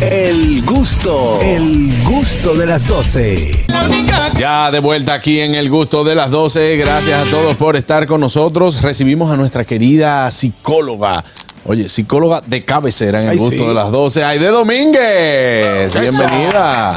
El gusto, el gusto de las 12. Ya de vuelta aquí en el gusto de las 12. Gracias a todos por estar con nosotros. Recibimos a nuestra querida psicóloga. Oye, psicóloga de cabecera en el Ay, gusto sí. de las 12. Aide Domínguez. Bienvenida.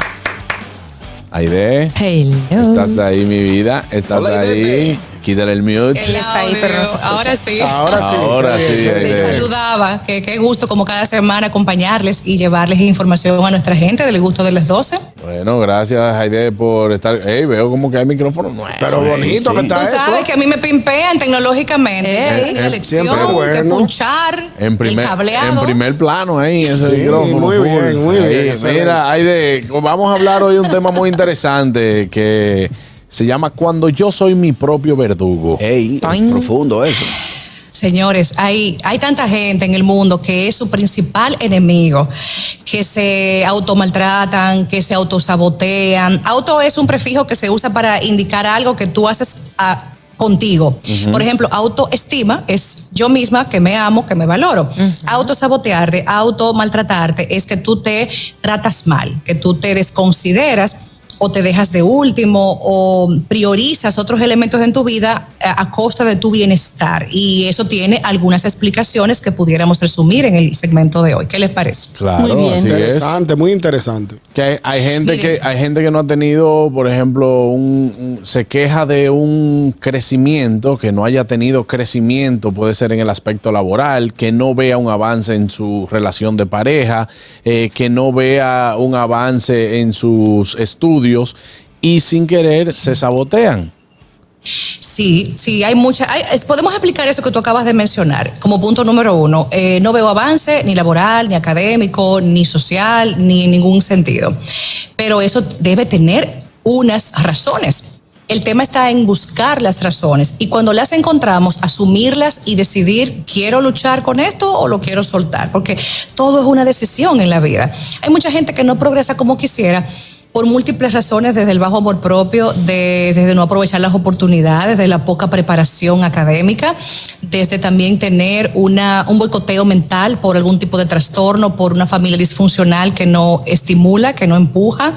Aide. Hello. Estás ahí, mi vida. Estás Hola, ahí. Aide. Quítale el mute. Él está ahí, pero no se escucha. Ahora sí. Ahora sí. Ahora qué sí, qué bien. Saludaba, que qué gusto como cada semana acompañarles y llevarles información a nuestra gente del gusto de las 12. Bueno, gracias, Aide, por estar. Ey, veo como que hay micrófono nuevo. Pero bonito que Tú está eso. sabes que a mí me pimpean tecnológicamente. Eh, eh, la bueno. que punchar, En primer, el cableado. en primer plano ahí, ese Sí, micrófono. muy bien, muy Ahí, bien. Mira, Aide, vamos a hablar hoy de un tema muy interesante que se llama Cuando yo soy mi propio verdugo. Ey, Toing. profundo eso. Señores, hay, hay tanta gente en el mundo que es su principal enemigo, que se automaltratan, que se autosabotean. Auto es un prefijo que se usa para indicar algo que tú haces a- contigo. Por ejemplo, autoestima es yo misma que me amo, que me valoro. Autosabotearte, automaltratarte es que tú te tratas mal, que tú te desconsideras o te dejas de último o priorizas otros elementos en tu vida a, a costa de tu bienestar. Y eso tiene algunas explicaciones que pudiéramos resumir en el segmento de hoy. ¿Qué les parece? Claro, Muy bien. así es. Interesante, muy interesante. Que hay, hay gente Miren. que hay gente que no ha tenido, por ejemplo, un, un- se queja de un crecimiento, que no haya tenido crecimiento, puede ser en el aspecto laboral, que no vea un avance en su relación de pareja, eh, que no vea un avance en sus estudios y sin querer se sabotean. Sí, sí, hay muchas. podemos explicar eso que tú acabas de mencionar como punto número uno. Eh, no veo avance ni laboral, ni académico, ni social, ni en ningún sentido. Pero eso debe tener unas razones. El tema está en buscar las razones y cuando las encontramos, asumirlas y decidir, ¿quiero luchar con esto o lo quiero soltar? Porque todo es una decisión en la vida. Hay mucha gente que no progresa como quisiera por múltiples razones, desde el bajo amor propio, de- desde no aprovechar las oportunidades, de la poca preparación académica, desde también tener una, un boicoteo mental por algún tipo de trastorno, por una familia disfuncional que no estimula, que no empuja,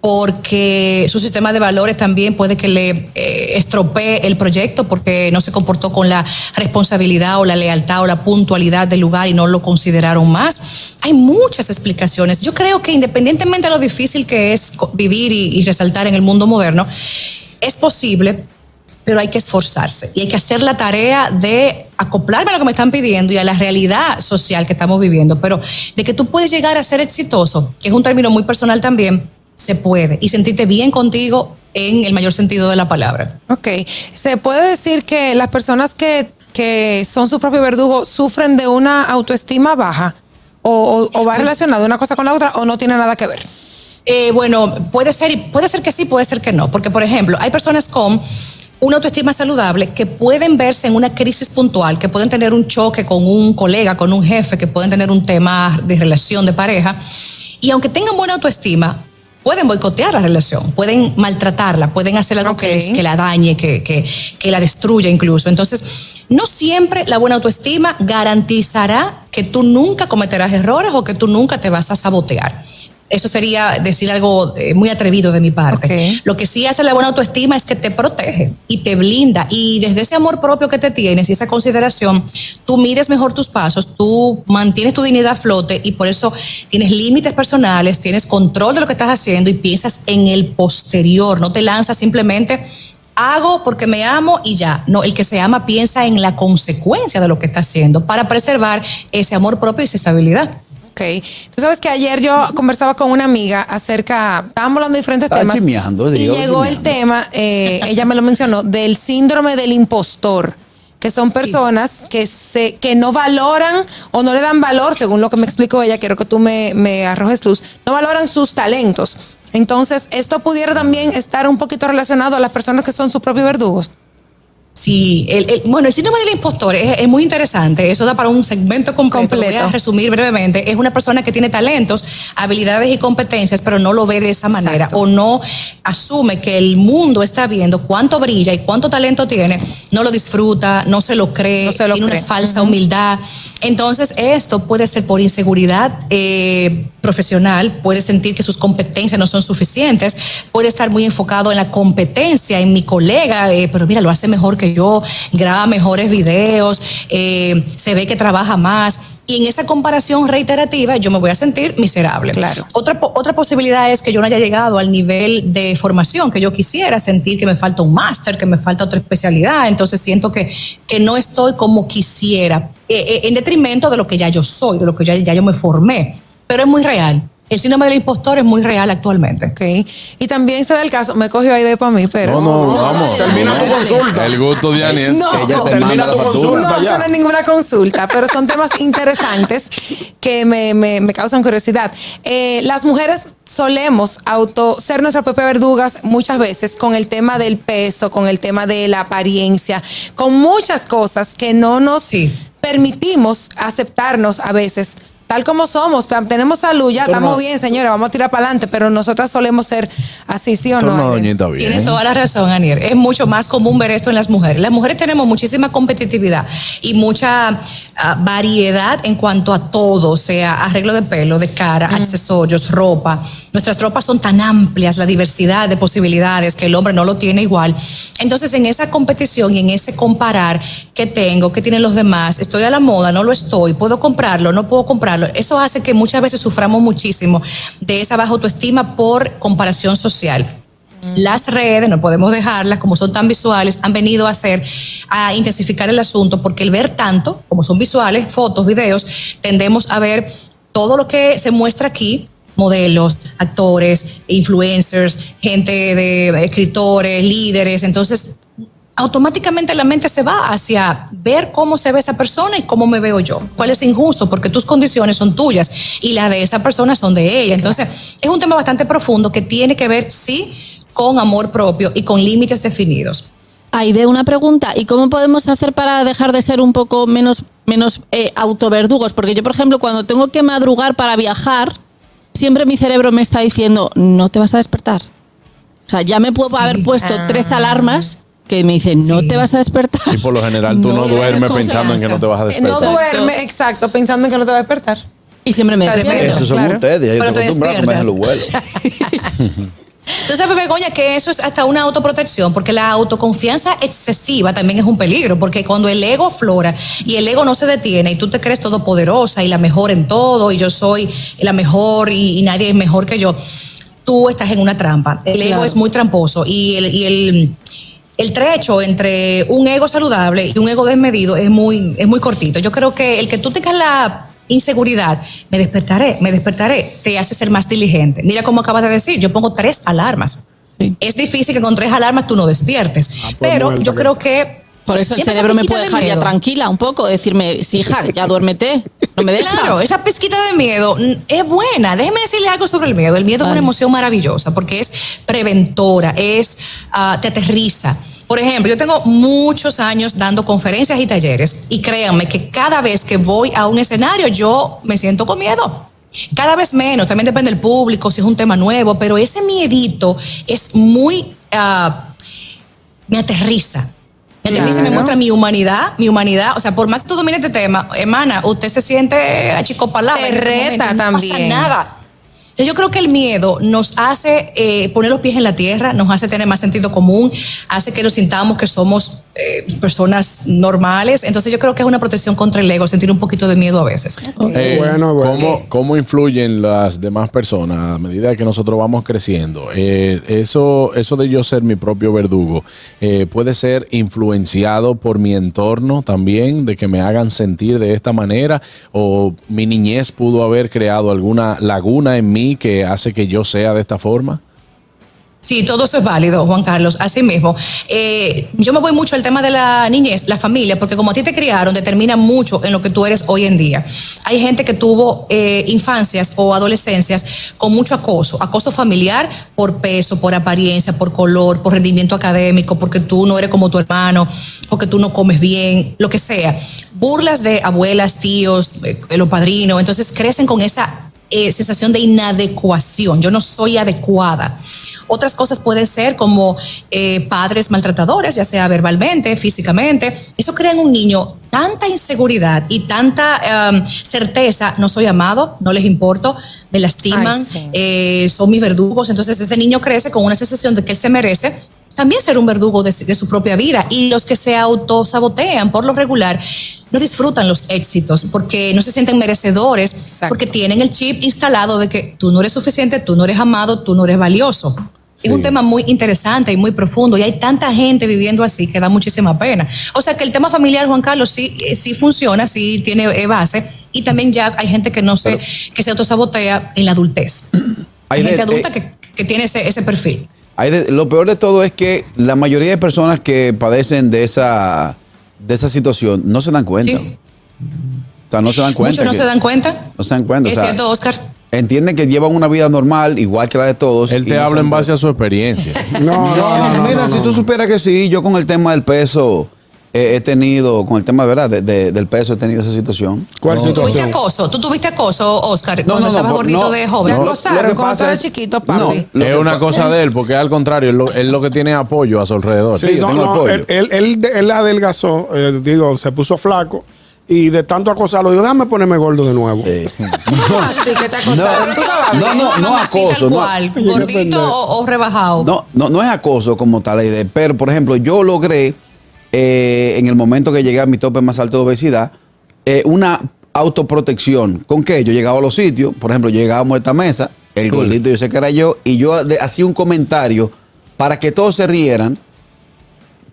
porque su sistema de valores también puede que le eh, estropee el proyecto porque no se comportó con la responsabilidad o la lealtad o la puntualidad del lugar y no lo consideraron más. Hay muchas explicaciones. Yo creo que independientemente de lo difícil que es vivir y, y resaltar en el mundo moderno, es posible pero hay que esforzarse y hay que hacer la tarea de acoplarme a lo que me están pidiendo y a la realidad social que estamos viviendo, pero de que tú puedes llegar a ser exitoso, que es un término muy personal también, se puede y sentirte bien contigo en el mayor sentido de la palabra. Ok. ¿Se puede decir que las personas que, que son su propio verdugo sufren de una autoestima baja? ¿O, o- o va relacionado una cosa con la otra o no tiene nada que ver? Eh, bueno, puede ser, puede ser que sí, puede ser que no, porque por ejemplo, hay personas con una autoestima saludable que pueden verse en una crisis puntual, que pueden tener un choque con un colega, con un jefe, que pueden tener un tema de relación de pareja, y aunque tengan buena autoestima, pueden boicotear la relación, pueden maltratarla, pueden hacer algo que, que la dañe, que, que- que la destruya incluso. Entonces, no siempre la buena autoestima garantizará que tú nunca cometerás errores o que tú nunca te vas a sabotear. Eso sería decir algo eh, muy atrevido de mi parte. Lo que sí hace la buena autoestima es que te protege y te blinda. Y desde ese amor propio que te tienes y esa consideración, tú mides mejor tus pasos, tú mantienes tu dignidad a flote y por eso tienes límites personales, tienes control de lo que estás haciendo y piensas en el posterior. No te lanzas simplemente hago porque me amo y ya. No, el que se ama piensa en la consecuencia de lo que está haciendo para preservar ese amor propio y esa estabilidad. Ok. Tú sabes que ayer yo conversaba con una amiga acerca, estábamos hablando de diferentes Estaba temas. chismeando, y digo, llegó el tema, eh, ella me lo mencionó, del síndrome del impostor que son personas que se que no valoran o no le dan valor, según lo que me explicó ella, quiero que tú me, me arrojes luz, no valoran sus talentos. Entonces, esto pudiera también estar un poquito relacionado a las personas que son sus propios verdugos. Sí, el, el- bueno, el síndrome del impostor es, es muy interesante. Eso da para un segmento completo. Lo Voy a Completo. resumir brevemente. Es una persona que tiene talentos, habilidades y competencias, pero no lo ve de esa manera Exacto. o no asume que el mundo está viendo cuánto brilla y cuánto talento tiene. No lo disfruta, no se lo cree, No se lo tiene cree. una falsa humildad. Entonces, esto puede ser por inseguridad. eh, profesional, puede sentir que sus competencias no son suficientes, puede estar muy enfocado en la competencia, en mi colega, eh, pero mira, lo hace mejor que yo, graba mejores videos, eh, se ve que trabaja más. Y en esa comparación reiterativa yo me voy a sentir miserable. Claro. Otra, otra posibilidad es que yo no haya llegado al nivel de formación que yo quisiera, sentir que me falta un máster, que me falta otra especialidad, entonces siento que, que no estoy como quisiera, eh, eh, en detrimento de lo que ya yo soy, de lo que ya, ya yo me formé, pero es muy real. El síndrome del impostor es muy real actualmente. Ok. Y también se da el caso, me cogió ahí de para mí, pero. No, no, vamos. Termina tu consulta. El gusto de Aniel. No, Ella te Termina tu consulta. No, no es ninguna consulta, pero son temas interesantes que me, me- me causan curiosidad. Eh, las mujeres solemos auto ser nuestras propias verdugas muchas veces con el tema del peso, con el tema de la apariencia, con muchas cosas que no nos Sí. permitimos aceptarnos a veces. Tal como somos, tenemos salud, ya estamos bien, señora, vamos a tirar para adelante, pero nosotras solemos ser así, ¿sí o no? Aiden? doñita bien. Tienes toda la razón, Anier. Es mucho más común ver esto en las mujeres. Las mujeres tenemos muchísima competitividad y mucha ah, variedad en cuanto a todo, o sea, arreglo de pelo, de cara, accesorios, ropa. Nuestras ropas son tan amplias, la diversidad de posibilidades que el hombre no lo tiene igual. Entonces, en esa competición y en ese comparar qué tengo, qué tienen los demás, estoy a la moda, no lo estoy, puedo comprarlo, no puedo comprarlo. Eso hace que muchas veces suframos muchísimo de esa baja autoestima por comparación social. Las redes, no podemos dejarlas, como son tan visuales, han venido a hacer, a intensificar el asunto, porque el ver tanto, como son visuales, fotos, videos, tendemos a ver todo lo que se muestra aquí, modelos, actores, influencers, gente de escritores, líderes, entonces automáticamente la mente se va hacia ver cómo se ve esa persona y cómo me veo yo. ¿Cuál es injusto? Porque tus condiciones son tuyas y las de esa persona son de ella. Entonces, es un tema bastante profundo que tiene que ver, sí, con amor propio y con límites definidos. Aide, una pregunta. ¿Y cómo podemos hacer para dejar de ser un poco menos, menos eh, autoverdugos? Porque yo, por ejemplo, cuando tengo que madrugar para viajar, siempre mi cerebro me está diciendo, no te vas a despertar. O sea, ya me puedo Sí. haber puesto tres alarmas que me dicen, no Sí. te vas a despertar. Y por lo general tú no, No duermes pensando en que no te vas a Eh, No despertar. duerme, exacto, pensando en que no te va a despertar. Y siempre me despierto. Esos son Claro. ustedes, yo te acostumbrado a comer los huevos. Entonces, Pepe Begoña, que eso es hasta una autoprotección, porque la autoconfianza excesiva también es un peligro, porque cuando el ego flora y el ego no se detiene y tú te crees todopoderosa y la mejor en todo y yo soy la mejor y, y nadie es mejor que yo, tú estás en una trampa. El ego es muy tramposo y el, y el, el trecho entre un ego saludable y un ego desmedido es muy, es muy cortito. Yo creo que el que tú tengas la inseguridad, me despertaré, me despertaré, te hace ser más diligente. Mira cómo acabas de decir, yo pongo tres alarmas. Sí. Es difícil que con tres alarmas tú no despiertes, pues pero yo creo que... Por eso el cerebro me puede de dejar ya tranquila un poco, decirme, sí, hija, ya duérmete. No me deja. Claro, esa pizquita de miedo es buena. Déjeme decirle algo sobre el miedo. El miedo es una emoción maravillosa porque es preventora, es ah, te aterriza. Por ejemplo, yo tengo muchos años dando conferencias y talleres y créanme que cada vez que voy a un escenario yo me siento con miedo. Cada vez menos, también depende del público, si es un tema nuevo, pero ese miedito es muy, ah, me aterriza. Me aterriza y me muestra mi humanidad, mi humanidad. O sea, por más que tú domines este tema, hermana, usted se siente achicopalada. Te este reta no también. pasa nada. Entonces, yo creo que el miedo nos hace eh, poner los pies en la tierra, nos hace tener más sentido común, hace que nos sintamos que somos eh, personas normales. Entonces, yo creo que es una protección contra el ego, sentir un poquito de miedo a veces. Eh, Bueno, bueno. ¿cómo, cómo influyen las demás personas a medida que nosotros vamos creciendo? Eh, eso, eso de yo ser mi propio verdugo eh, puede ser influenciado por mi entorno también, de que me hagan sentir de esta manera, o mi niñez pudo haber creado alguna laguna en mí que hace que yo sea de esta forma. Sí, todo eso es válido, Juan Carlos. Así mismo. Eh, yo me voy mucho al tema de la niñez, la familia, porque como a ti te criaron, determina mucho en lo que tú eres hoy en día. Hay gente que tuvo eh, infancias o adolescencias con mucho acoso, acoso familiar por peso, por apariencia, por color, por rendimiento académico, porque tú no eres como tu hermano, porque tú no comes bien, lo que sea. Burlas de abuelas, tíos, eh, los padrinos, entonces crecen con esa eh, sensación de inadecuación, yo no soy adecuada. Otras cosas pueden ser como eh, padres maltratadores, ya sea verbalmente, físicamente. Eso crea en un niño tanta inseguridad y tanta um, certeza, no soy amado, no les importo, me lastiman, Ay, sí. eh, son mis verdugos. Entonces ese niño crece con una sensación de que él se merece también ser un verdugo de, de su propia vida. Y los que se autosabotean por lo regular no disfrutan los éxitos porque no se sienten merecedores, Exacto. porque tienen el chip instalado de que tú no eres suficiente, tú no eres amado, tú no eres valioso. Es un tema muy interesante y muy profundo y hay tanta gente viviendo así que da muchísima pena. O sea que el tema familiar, Juan Carlos, sí, eh, sí funciona, sí tiene eh, base y también ya hay gente que no se, que se autosabotea en la adultez. Hay Hay de- gente adulta eh, que, que tiene ese, ese perfil. Hay de- lo peor de todo es que la mayoría de personas que padecen de esa, de esa situación no se dan cuenta. Sí. O sea, no se dan cuenta. Muchos no que- se dan cuenta. No se dan cuenta. o Es sea, cierto, Oscar. Entienden que llevan una vida normal, igual que la de todos. Él te habla en base a su experiencia. No, no, no, no, Mira, no, si no. tú supieras que sí, yo con el tema del peso he tenido, con el tema ¿verdad? De- de- del peso he tenido esa situación. ¿Cuál ¿Tú tuviste situación? acoso? ¿Tú tuviste acoso, Oscar, No, cuando no, no, estabas gordito no, de joven? no, acosaron cuando estabas es- chiquito, no, papi. es una cosa de él, porque al contrario, él lo, él lo que tiene es apoyo a su alrededor. Sí, yo no, tengo no, apoyo. él, él, él, él adelgazó, eh, digo, se puso flaco y de tanto acosarlo, digo, déjame ponerme gordo de nuevo. Así que te acosaron. No, no, no acoso. No, gordito o, o rebajado. No, no, no es acoso como tal la idea, pero por ejemplo, yo logré eh, en el momento que llegué a mi tope más alto de obesidad, eh, una autoprotección. ¿Con qué? Yo llegaba a los sitios, por ejemplo, llegábamos a esta mesa, el gordito yo sé que era yo, y yo hacía un comentario para que todos se rieran,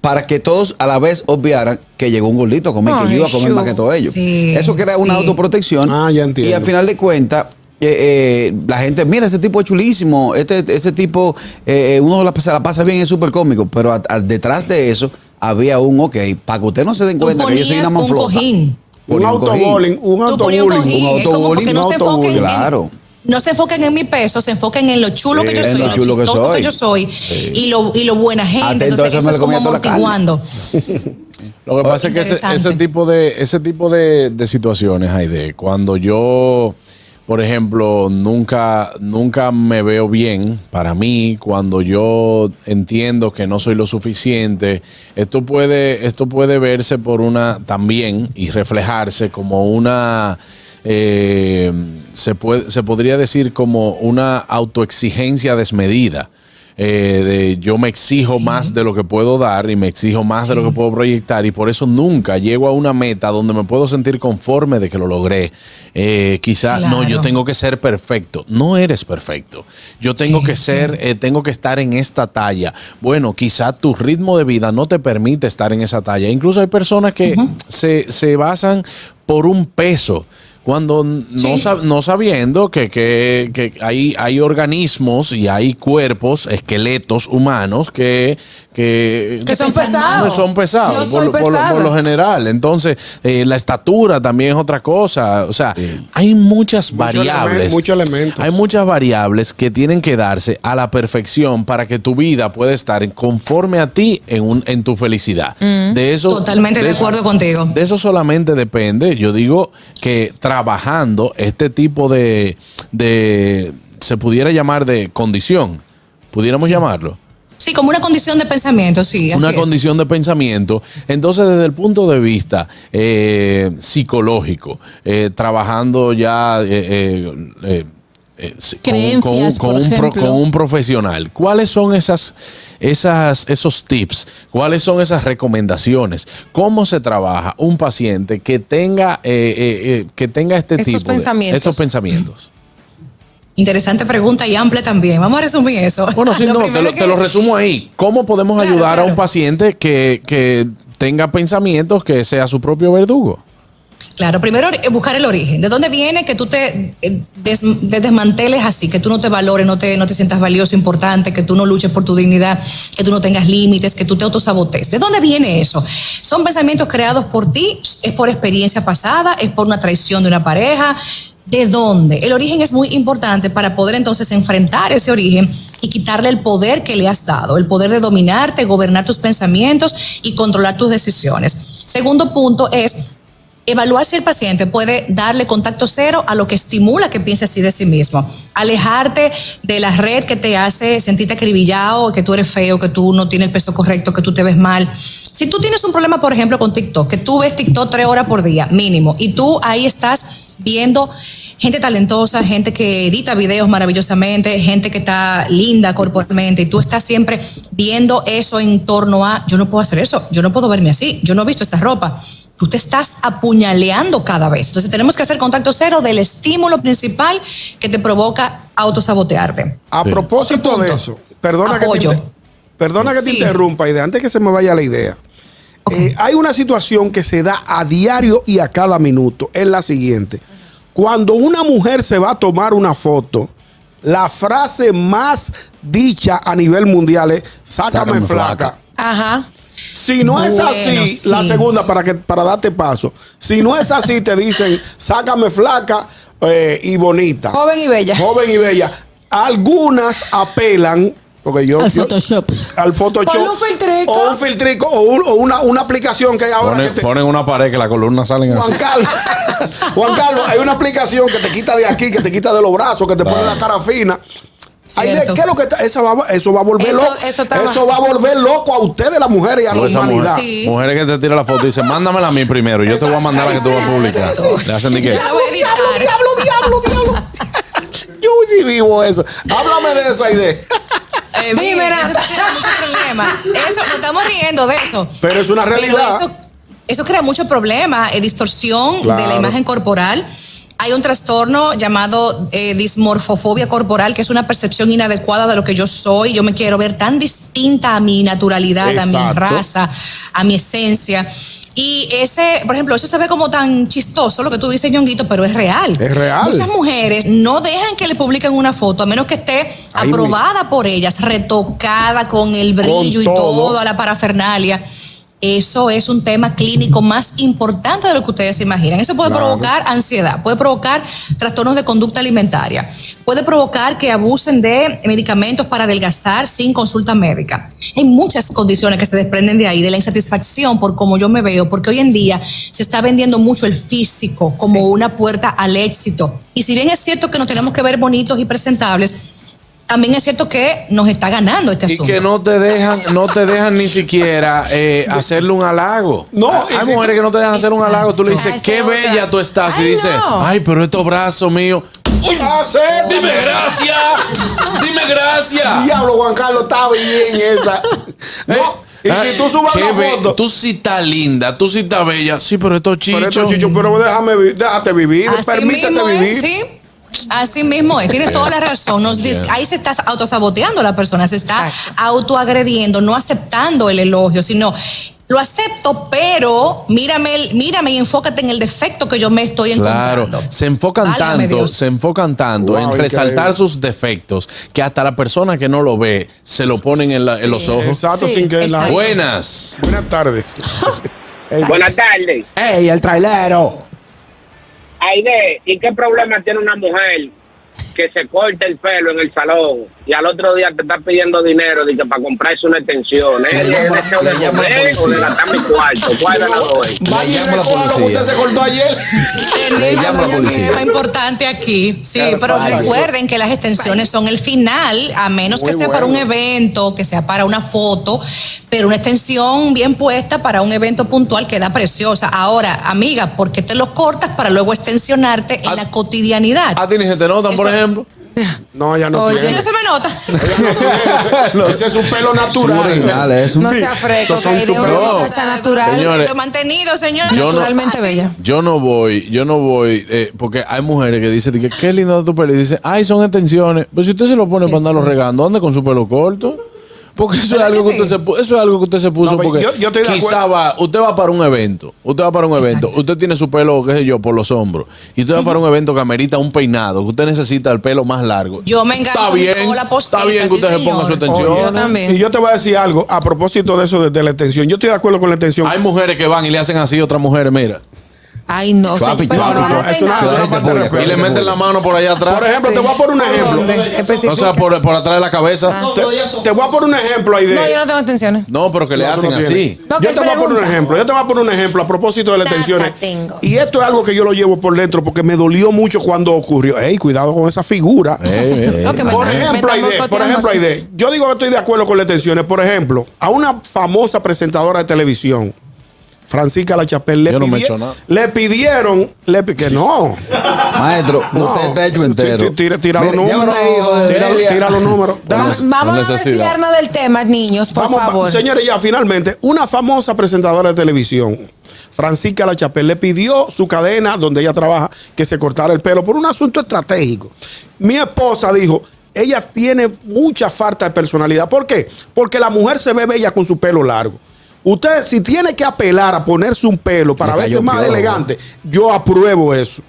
para que todos a la vez obviaran que llegó un gordito a comer, que Ay, yo iba a comer más que todos ellos. Sí, Eso crea una sí. autoprotección. Ah, ya entiendo. Y al final de cuentas, eh, eh, la gente, mira, ese tipo es chulísimo, este, ese tipo, eh, uno la, se la pasa bien, es súper cómico, pero a- a- detrás de eso había un, ok, para que ustedes no se den cuenta que yo soy una un cojín. Un cojín. autobowling, un ponías un autobowling. Un autobullying, porque no un se enfoquen en- autobullying. no se enfoquen en mi peso, se enfoquen en lo chulo que yo soy, lo lo, chulo que chistoso soy. que yo soy y, lo, y lo buena gente. Atento, Entonces, eso eso me es como toda la carne. amortiguando. Lo que pasa es que ese tipo de ese tipo de, de situaciones, Aide, cuando yo, por ejemplo, nunca nunca me veo bien para mí, cuando yo entiendo que no soy lo suficiente, esto puede esto puede verse por una también y reflejarse como una eh, se puede se podría decir como una autoexigencia desmedida eh, de yo me exijo más de lo que puedo dar y me exijo más de lo que puedo proyectar y por eso nunca llego a una meta donde me puedo sentir conforme de que lo logré. Eh, quizá no, yo tengo que ser perfecto. No eres perfecto. Yo tengo Sí, que ser, eh, tengo que estar en esta talla. Bueno, quizá tu ritmo de vida no te permite estar en esa talla. Incluso hay personas que se, se basan por un peso. Cuando no, Sí. sab- no sabiendo que, que- que hay, hay organismos y hay cuerpos, esqueletos humanos que, que, Que son pesados. que son pesados por, lo- por lo- pesada. por lo general. Entonces, eh, la estatura también es otra cosa. O sea, hay muchas variables. elemen- muchos elementos. Hay muchas variables que tienen que darse a la perfección para que tu vida pueda estar conforme a ti en, un, en tu felicidad. De eso, Totalmente de acuerdo contigo. de eso solamente depende. Yo digo que trabajando este tipo de, de se pudiera llamar de condición, pudiéramos llamarlo Sí, como una condición de pensamiento, sí. así una es. condición de pensamiento. Entonces, desde el punto de vista eh, psicológico, eh, trabajando ya eh, eh, con- un- con por un pro- ejemplo. con un profesional, ¿cuáles son esas, esas, esos tips? ¿Cuáles son esas recomendaciones? ¿Cómo se trabaja un paciente que tenga, eh, eh, eh, que tenga este Estos tipo de estos pensamientos? Interesante pregunta y amplia también. Vamos a resumir eso. Bueno, sí, Lo no, te lo, que- te lo resumo ahí. ¿Cómo podemos Claro, ayudar a un paciente que, que tenga pensamientos que sea su propio verdugo? Claro, primero eh, buscar el origen. ¿De dónde viene que tú te, eh, des- te desmanteles así, que tú no te valores, no te, no te sientas valioso, importante, que tú no luches por tu dignidad, que tú no tengas límites, que tú te autosabotes? ¿De dónde viene eso? ¿Son pensamientos creados por ti? ¿Es por experiencia pasada? ¿Es por una traición de una pareja? ¿De dónde? El origen es muy importante para poder entonces enfrentar ese origen y quitarle el poder que le has dado, el poder de dominarte, gobernar tus pensamientos y controlar tus decisiones. Segundo punto es evaluar si el paciente puede darle contacto cero a lo que estimula que piense así de sí mismo. Alejarte de la red que te hace sentirte acribillado, que tú eres feo, que tú no tienes el peso correcto, que tú te ves mal. Si tú tienes un problema, por ejemplo, con TikTok, que tú ves TikTok tres horas por día, mínimo, y tú ahí estás viendo gente talentosa, gente que edita videos maravillosamente, gente que está linda corporalmente, y tú estás siempre viendo eso en torno a, yo no puedo hacer eso, yo no puedo verme así, yo no he visto esa ropa. Tú te estás apuñaleando cada vez. Entonces tenemos que hacer contacto cero del estímulo principal que te provoca autosabotearte. A Sí. propósito de eso, perdona que te, perdona que te Sí. interrumpa y de antes que se me vaya la idea. Eh, hay una situación que se da a diario y a cada minuto. Es la siguiente. Cuando una mujer se va a tomar una foto, la frase más dicha a nivel mundial es sácame, Sácame flaca. flaca. Ajá. Si no es así, sí. la segunda para que para darte paso. Si no es así, te dicen sácame flaca eh, y bonita. Joven y bella. Joven y bella. Algunas apelan, porque yo. Al yo- Photoshop. al Photoshop. Ponle un filtrico. O un filtrico o, un- o una, una aplicación que hay ahora Ponen, que te- ponen una pared que las columnas salen así. Juan Carlos, Juan Carlos, hay una aplicación que te quita de aquí, que te quita de los brazos, que te pone la cara fina. Ay. ¿Qué es lo que está? Esa va- eso va a volver Eso- loco. eso Eso, va a volver loco a ustedes, las mujeres, y a O la esa humanidad. mujer- Sí. Mujeres que te tiran la foto y dicen, mándamela a mí primero. Yo te voy a mandar la que tú vas a publicar. Le hacen de la voy a editar. diablo, diablo, diablo. Yo sí vivo eso. Háblame de esa idea. Eh, Dime, Nata. eso crea mucho problema. Eso, nos estamos riendo de eso. Pero es una Pero realidad. Eso, eso crea mucho problema, eh, distorsión de la imagen corporal. Hay un trastorno llamado eh, dismorfofobia corporal, que es una percepción inadecuada de lo que yo soy. Yo me quiero ver tan distinta a mi naturalidad, a mi raza, a mi esencia. Y ese, por ejemplo, eso se ve como tan chistoso lo que tú dices, Ñonguito, pero es real. Es real. Muchas mujeres no dejan que le publiquen una foto, a menos que esté Ahí aprobada por ellas, retocada con el brillo y todo. toda la parafernalia. Eso es un tema clínico más importante de lo que ustedes se imaginan. Eso puede Claro. provocar ansiedad, puede provocar trastornos de conducta alimentaria, puede provocar que abusen de medicamentos para adelgazar sin consulta médica. Hay muchas condiciones que se desprenden de ahí, de la insatisfacción por cómo yo me veo, porque hoy en día se está vendiendo mucho el físico como una puerta al éxito. Y si bien es cierto que nos tenemos que ver bonitos y presentables, también es cierto que nos está ganando este Y asunto. que no te dejan, no te dejan ni siquiera eh, hacerle un halago. No, hay y si mujeres que no te dejan hacer un halago. Tú le dices, qué bella tú estás. Y dices, no. ay, pero estos brazos míos. Dime gracias. Dime gracias. Diablo, Juan Carlos, está bien esa. No, y Ay, si tú subas be- foto. Tú sí estás linda, tú sí estás bella. Sí, pero estos Pero chichos. esto, Chicho, pero déjame, déjate vivir, Así permítete mismo vivir. sí. Así mismo es, tienes toda la razón. Nos dis- ahí se está autosaboteando la persona, se está autoagrediendo, no aceptando el elogio, sino lo acepto, pero mírame, el- mírame y enfócate en el defecto que yo me estoy Claro, encontrando. se enfocan Válgame tanto, Dios. se enfocan tanto Wow, en increíble. resaltar sus defectos que hasta la persona que no lo ve se lo ponen en, la- en los ojos. Exacto, Sí, sin que la-. Buenas. Buenas tardes. Buenas tardes. ¡Ey, el trailero! Aide, ¿y qué problema tiene una mujer que se corta el pelo en el salón y al otro día te está pidiendo dinero de que para comprarse una extensión? ¿Eh? ¿Es llama- deseo de le llama la comer o de policía. gastar mi cuarto? ¿Cuál las dos es? Vaya y la recoja lo que policía. usted se cortó ayer. Le llamo a la un policía. tema importante aquí. Sí, Claro, pero recuerden que las extensiones son el final, a menos Muy que sea para un evento, que sea para una foto, pero una extensión bien puesta para un evento puntual queda preciosa. Ahora, amiga, ¿por qué te los cortas para luego extensionarte en A- la cotidianidad? ¿A ti ni se te notan, por ejemplo? No, ya no Oye. tiene. No se me nota. Ese, ese es su pelo natural. No sea freco, Esos son que de una muchacha natural. Señores, Lo mantenido, señor. yo no- naturalmente bella. Yo no voy, yo no voy, eh, porque hay mujeres que dicen que qué lindo tu pelo y dicen, ay, son extensiones. Pero si usted se lo pone para andarlo regando, ¿dónde con su pelo corto? Porque eso es ¿Verdad algo que que usted sí? se eso es algo que usted se puso No, porque yo- yo estoy de quizá acuerdo. va, usted va para un evento, usted va para un evento, Exacto. usted tiene su pelo, qué sé yo, por los hombros, y usted va para un evento que amerita un peinado, que usted necesita el pelo más largo. Yo me engancho Está bien, postiza, está bien que sí, usted se ponga señor. su extensión. Oye, Yo también. Y yo te voy a decir algo a propósito de eso de, de la extensión. Yo estoy de acuerdo con la extensión. Hay mujeres que van y le hacen así a otras mujeres, mira. Ay, no. Pero chuapi, no, falta de respeto. Y le meten la mano por allá atrás. Por ejemplo, te voy a poner un ¿Por ejemplo. o sea, por, por atrás de la cabeza. Te, te voy a poner un ejemplo ahí de. No, yo no tengo intenciones. No, pero que le hacen no así. yo te voy a poner un ejemplo. Yo te voy a poner un ejemplo a propósito de las Nada tensiones. tengo. Y esto es algo que yo lo llevo por dentro porque me dolió mucho cuando ocurrió. Ey, cuidado con esa figura. Por ejemplo, Aide, por ejemplo. Aide, yo digo que estoy de acuerdo con las tensiones. Por ejemplo, a una famosa presentadora de televisión, Francisca La Chapelle, le, Yo no me pidi- echo nada. le pidieron, le pi- que no. Maestro, No. usted está hecho entero. Tira, tira- tira los Mire, ya números. usted, hijo de Tira, Delia. tira los números. Dame- Vamos, vamos a necesidad. desviarnos del tema, niños, por Vamos, va- favor. señores, ya finalmente, una famosa presentadora de televisión, Francisca La Chapelle, le pidió su cadena donde ella trabaja que se cortara el pelo por un asunto estratégico. Mi esposa dijo, ella tiene mucha falta de personalidad. ¿Por qué? Porque la mujer se ve bella con su pelo largo. Usted, si tiene que apelar a ponerse un pelo para verse más piojo. elegante, yo apruebo eso.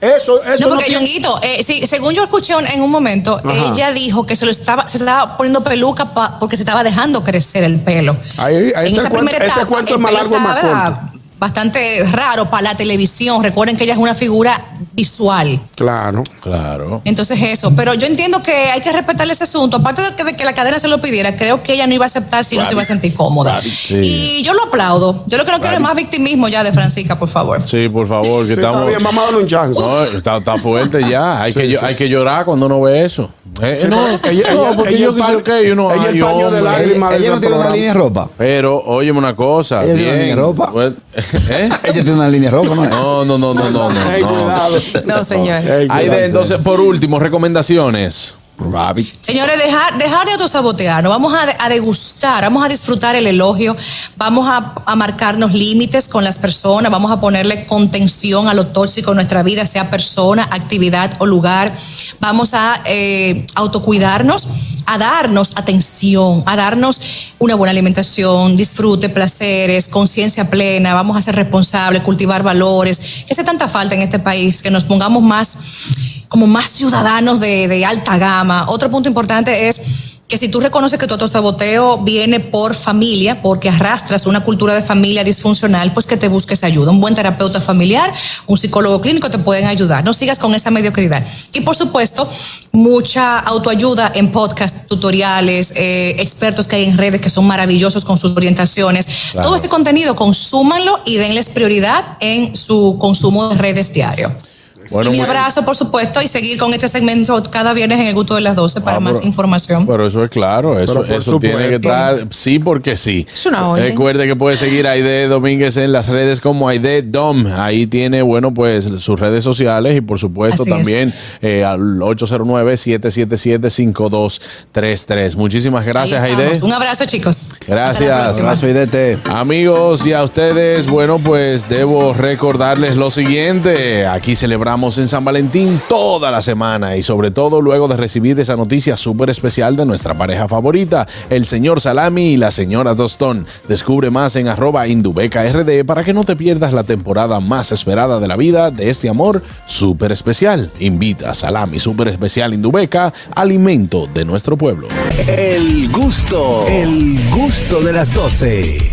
Eso, eso No, no, porque tiene- Ñonguito, eh, sí, según yo escuché en un momento, Ajá. ella dijo que se lo estaba, se estaba poniendo peluca pa- porque se estaba dejando crecer el pelo. Ahí- ahí En ese cuento- ese cuento es más largo, más corto. Bastante raro para la televisión. Recuerden que ella es una figura visual. Claro. Claro. Entonces eso, pero yo entiendo que hay que respetar ese asunto. Aparte de que, de que la cadena se lo pidiera, creo que ella no iba a aceptar si no se iba a sentir cómoda. Sí. Y yo lo aplaudo. Yo lo que no quiero es más victimismo ya de Francisca, por favor. Sí, por favor, que Sí, estamos. está bien, vamos a darle un chance. No, está, está fuerte ya. Hay, que, Sí, llo- sí. hay que llorar cuando uno ve eso. Eh, no, ella- no, ella- porque ella yo el quise paño- ok, y uno, ella el ay, paño de hombre. lágrimas. Ella, de ella no ese tiene una programa. línea de ropa. Pero, óyeme una cosa. Ella tiene una bien. línea de ropa. Pues, ¿eh? Ella tiene una línea de ropa, ¿no? No, no, no, no, no. no, no. No, señor. Entonces, por último, recomendaciones. Señores, dejar, dejar de autosabotearnos, vamos a, degustar, vamos a disfrutar el elogio, vamos a, a marcarnos límites con las personas, vamos a ponerle contención a lo tóxico en nuestra vida, sea persona, actividad o lugar, vamos a eh, autocuidarnos, a darnos atención, a darnos una buena alimentación, disfrute, placeres, conciencia plena, vamos a ser responsables, cultivar valores, que hace tanta falta en este país, que nos pongamos más como más ciudadanos de, de alta gama. Otro punto importante es que si tú reconoces que tu autosaboteo viene por familia, porque arrastras una cultura de familia disfuncional, pues que te busques ayuda. Un buen terapeuta familiar, un psicólogo clínico te pueden ayudar. No sigas con esa mediocridad. Y por supuesto, mucha autoayuda en podcast, tutoriales, eh, expertos que hay en redes que son maravillosos con sus orientaciones. Claro. Todo ese contenido, consúmanlo y denles prioridad en su consumo de redes diario. Bueno, y mi abrazo, por supuesto, y seguir con este segmento cada viernes en el gusto de las 12 para Ah, más pero- información. Pero eso es claro, eso, eso tiene que estar sí porque sí. Es una orden. Recuerde que puede seguir a Aide Domínguez en las redes como Aide Dom. Ahí tiene, bueno, pues sus redes sociales y por supuesto Así también eh, al 809-777-5233. Muchísimas gracias, Aide. Un abrazo, chicos. Gracias. próxima. Abrazo DT. Amigos y a ustedes, bueno, pues debo recordarles lo siguiente. Aquí celebramos en San Valentín toda la semana y sobre todo luego de recibir esa noticia súper especial de nuestra pareja favorita, el señor Salami y la señora Tostón. Descubre más en arroba indubecard para que no te pierdas la temporada más esperada de la vida de este amor súper especial. Invita a Salami súper especial Indubeca, alimento de nuestro pueblo. El gusto, el gusto de las 12.